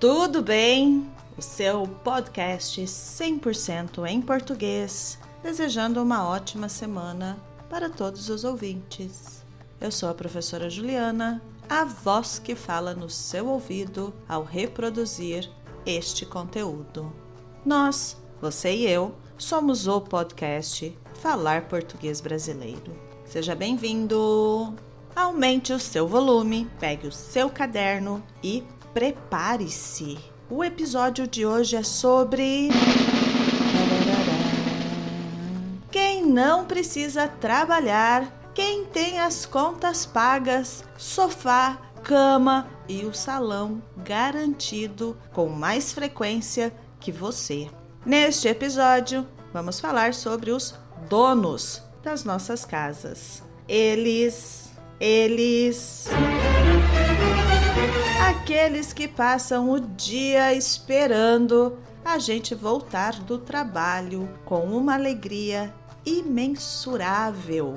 Tudo bem? O seu podcast 100% em português, desejando uma ótima semana para todos os ouvintes. Eu sou a professora Juliana, a voz que fala no seu ouvido ao reproduzir este conteúdo. Nós, você e eu, somos o podcast Falar Português Brasileiro. Seja bem-vindo! Aumente o seu volume, pegue o seu caderno e prepare-se. O episódio de hoje é sobre. Quem não precisa trabalhar, quem tem as contas pagas, sofá, cama e o salão garantido com mais frequência que você. Neste episódio, vamos falar sobre os donos das nossas casas. Eles, eles. Aqueles que passam o dia esperando a gente voltar do trabalho com uma alegria imensurável.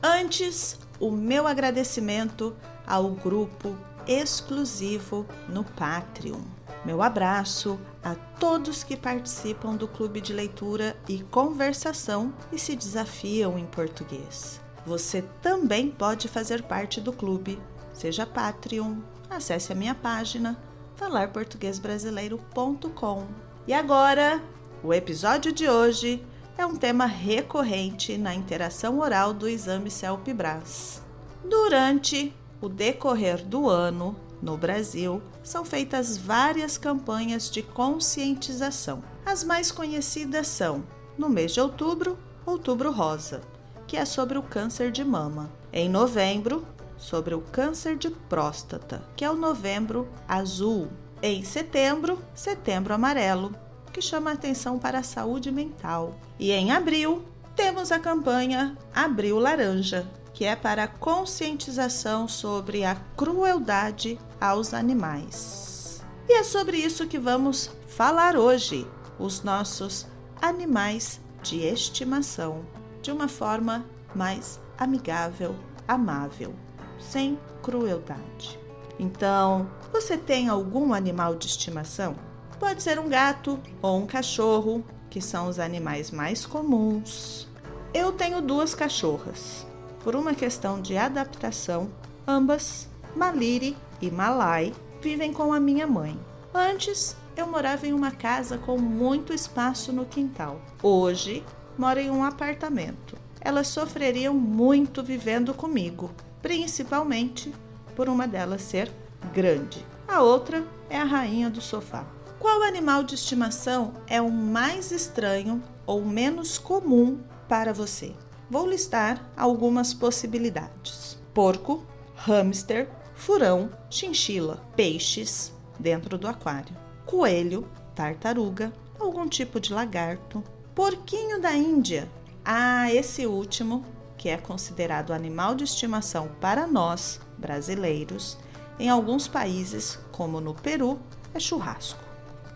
Antes, o meu agradecimento ao grupo exclusivo no Patreon. Meu abraço a todos que participam do clube de leitura e conversação e se desafiam em português. Você também pode fazer parte do clube, seja Patreon, acesse a minha página falarportuguesbrasileiro.com. E agora, o episódio de hoje é um tema recorrente na interação oral do exame CELP-BRAS. Durante o decorrer do ano, no Brasil, são feitas várias campanhas de conscientização. As mais conhecidas são, no mês de outubro, Outubro Rosa, que é sobre o câncer de mama. Em novembro, sobre o câncer de próstata, que é o Novembro Azul. Em setembro, Setembro Amarelo, que chama atenção para a saúde mental. E em abril, temos a campanha Abril Laranja, que é para a conscientização sobre a crueldade aos animais. E é sobre isso que vamos falar hoje, os nossos animais de estimação, de uma forma mais amigável, amável, sem crueldade. Então, você tem algum animal de estimação? Pode ser um gato ou um cachorro, que são os animais mais comuns. Eu tenho duas cachorras por uma questão de adaptação, ambas, Maliri e Malai, vivem com a minha mãe. Antes, eu morava em uma casa com muito espaço no quintal. Hoje, moro em um apartamento. Elas sofreriam muito vivendo comigo, principalmente por uma delas ser grande. A outra é a rainha do sofá. Qual animal de estimação é o mais estranho ou menos comum para você? Vou listar algumas possibilidades: porco, hamster, furão, chinchila, peixes dentro do aquário, coelho, tartaruga, algum tipo de lagarto, porquinho da Índia. Ah, esse último, que é considerado animal de estimação para nós, brasileiros, em alguns países, como no Peru, é churrasco.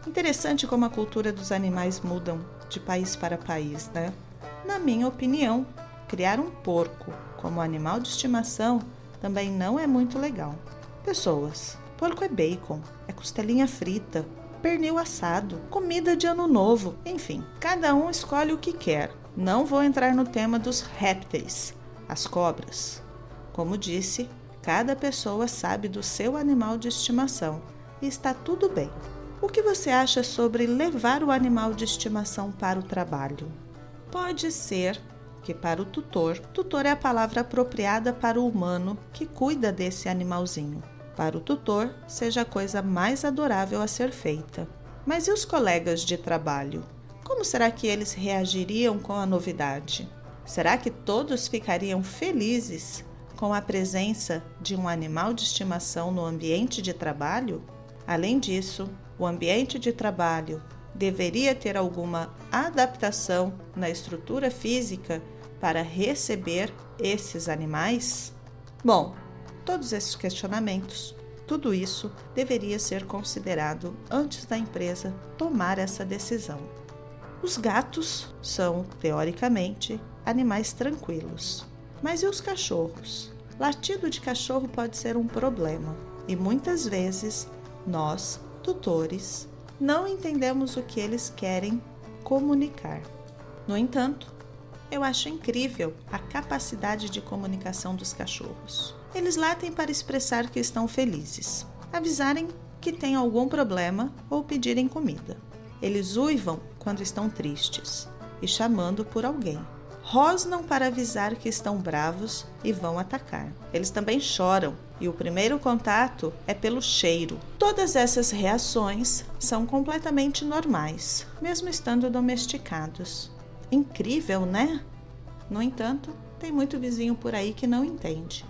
Interessante como a cultura dos animais mudam de país para país, né? Na minha opinião, criar um porco como animal de estimação também não é muito legal. Pessoas, porco é bacon, é costelinha frita, pernil assado, comida de ano novo, enfim, cada um escolhe o que quer. Não vou entrar no tema dos répteis, as cobras. Como disse, cada pessoa sabe do seu animal de estimação e está tudo bem. O que você acha sobre levar o animal de estimação para o trabalho? Pode ser que para o tutor, tutor é a palavra apropriada para o humano que cuida desse animalzinho. Para o tutor, seja a coisa mais adorável a ser feita. Mas e os colegas de trabalho? Como será que eles reagiriam com a novidade? Será que todos ficariam felizes com a presença de um animal de estimação no ambiente de trabalho? Além disso, o ambiente de trabalho deveria ter alguma adaptação na estrutura física para receber esses animais? Bom, todos esses questionamentos, tudo isso deveria ser considerado antes da empresa tomar essa decisão. Os gatos são, teoricamente, animais tranquilos. Mas e os cachorros? Latido de cachorro pode ser um problema e muitas vezes nós tutores, não entendemos o que eles querem comunicar. No entanto, eu acho incrível a capacidade de comunicação dos cachorros. Eles latem para expressar que estão felizes, avisarem que têm algum problema ou pedirem comida. Eles uivam quando estão tristes e chamando por alguém. Rosnam para avisar que estão bravos e vão atacar. Eles também choram e o primeiro contato é pelo cheiro. Todas essas reações são completamente normais, mesmo estando domesticados. Incrível, né? No entanto, tem muito vizinho por aí que não entende.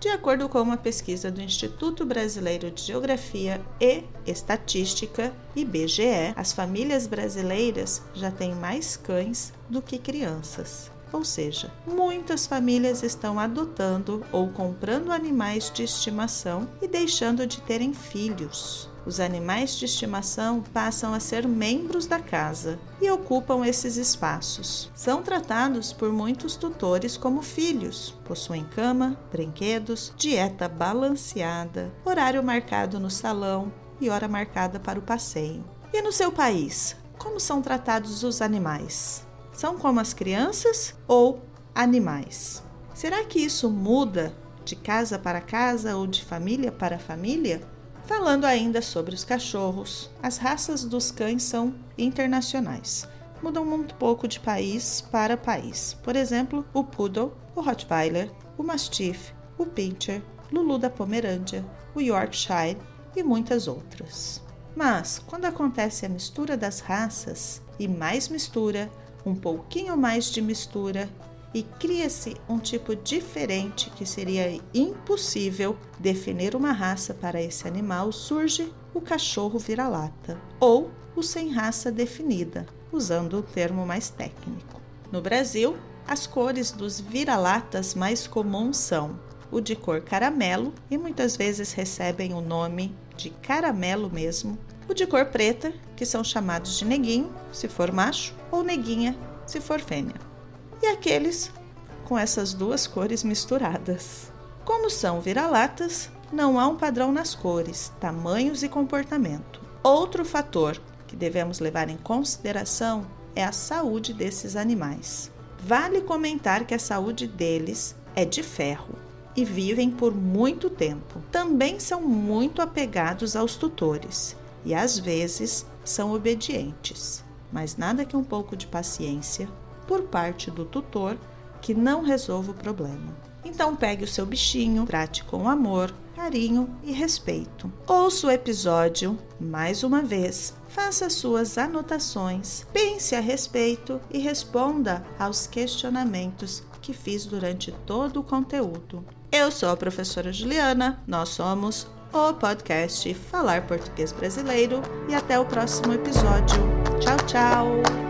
De acordo com uma pesquisa do Instituto Brasileiro de Geografia e Estatística, IBGE, as famílias brasileiras já têm mais cães do que crianças. Ou seja, muitas famílias estão adotando ou comprando animais de estimação e deixando de terem filhos. Os animais de estimação passam a ser membros da casa e ocupam esses espaços. São tratados por muitos tutores como filhos, possuem cama, brinquedos, dieta balanceada, horário marcado no salão e hora marcada para o passeio. E no seu país, como são tratados os animais? São como as crianças ou animais? Será que isso muda de casa para casa ou de família para família? Falando ainda sobre os cachorros, as raças dos cães são internacionais. Mudam muito pouco de país para país. Por exemplo, o Poodle, o Rottweiler, o Mastiff, o Pinscher, Lulu da Pomerândia, o Yorkshire e muitas outras. Mas, quando acontece a mistura das raças e mais mistura, um pouquinho mais de mistura e cria-se um tipo diferente que seria impossível definir uma raça para esse animal, surge o cachorro vira-lata ou o sem raça definida, usando o termo mais técnico. No Brasil, as cores dos vira-latas mais comuns são o de cor caramelo e muitas vezes recebem o nome de caramelo mesmo, o de cor preta, que são chamados de neguinho, se for macho, ou neguinha, se for fêmea e aqueles com essas duas cores misturadas. Como são vira-latas, não há um padrão nas cores, tamanhos e comportamento. Outro fator que devemos levar em consideração é a saúde desses animais. Vale comentar que a saúde deles é de ferro e vivem por muito tempo. Também são muito apegados aos tutores e às vezes são obedientes, mas nada que um pouco de paciência por parte do tutor que não resolva o problema. Então pegue o seu bichinho, trate com amor, carinho e respeito. Ouça o episódio mais uma vez, faça suas anotações, pense a respeito e responda aos questionamentos que fiz durante todo o conteúdo. Eu sou a professora Juliana, nós somos o podcast Falar Português Brasileiro e até o próximo episódio. Tchau, tchau!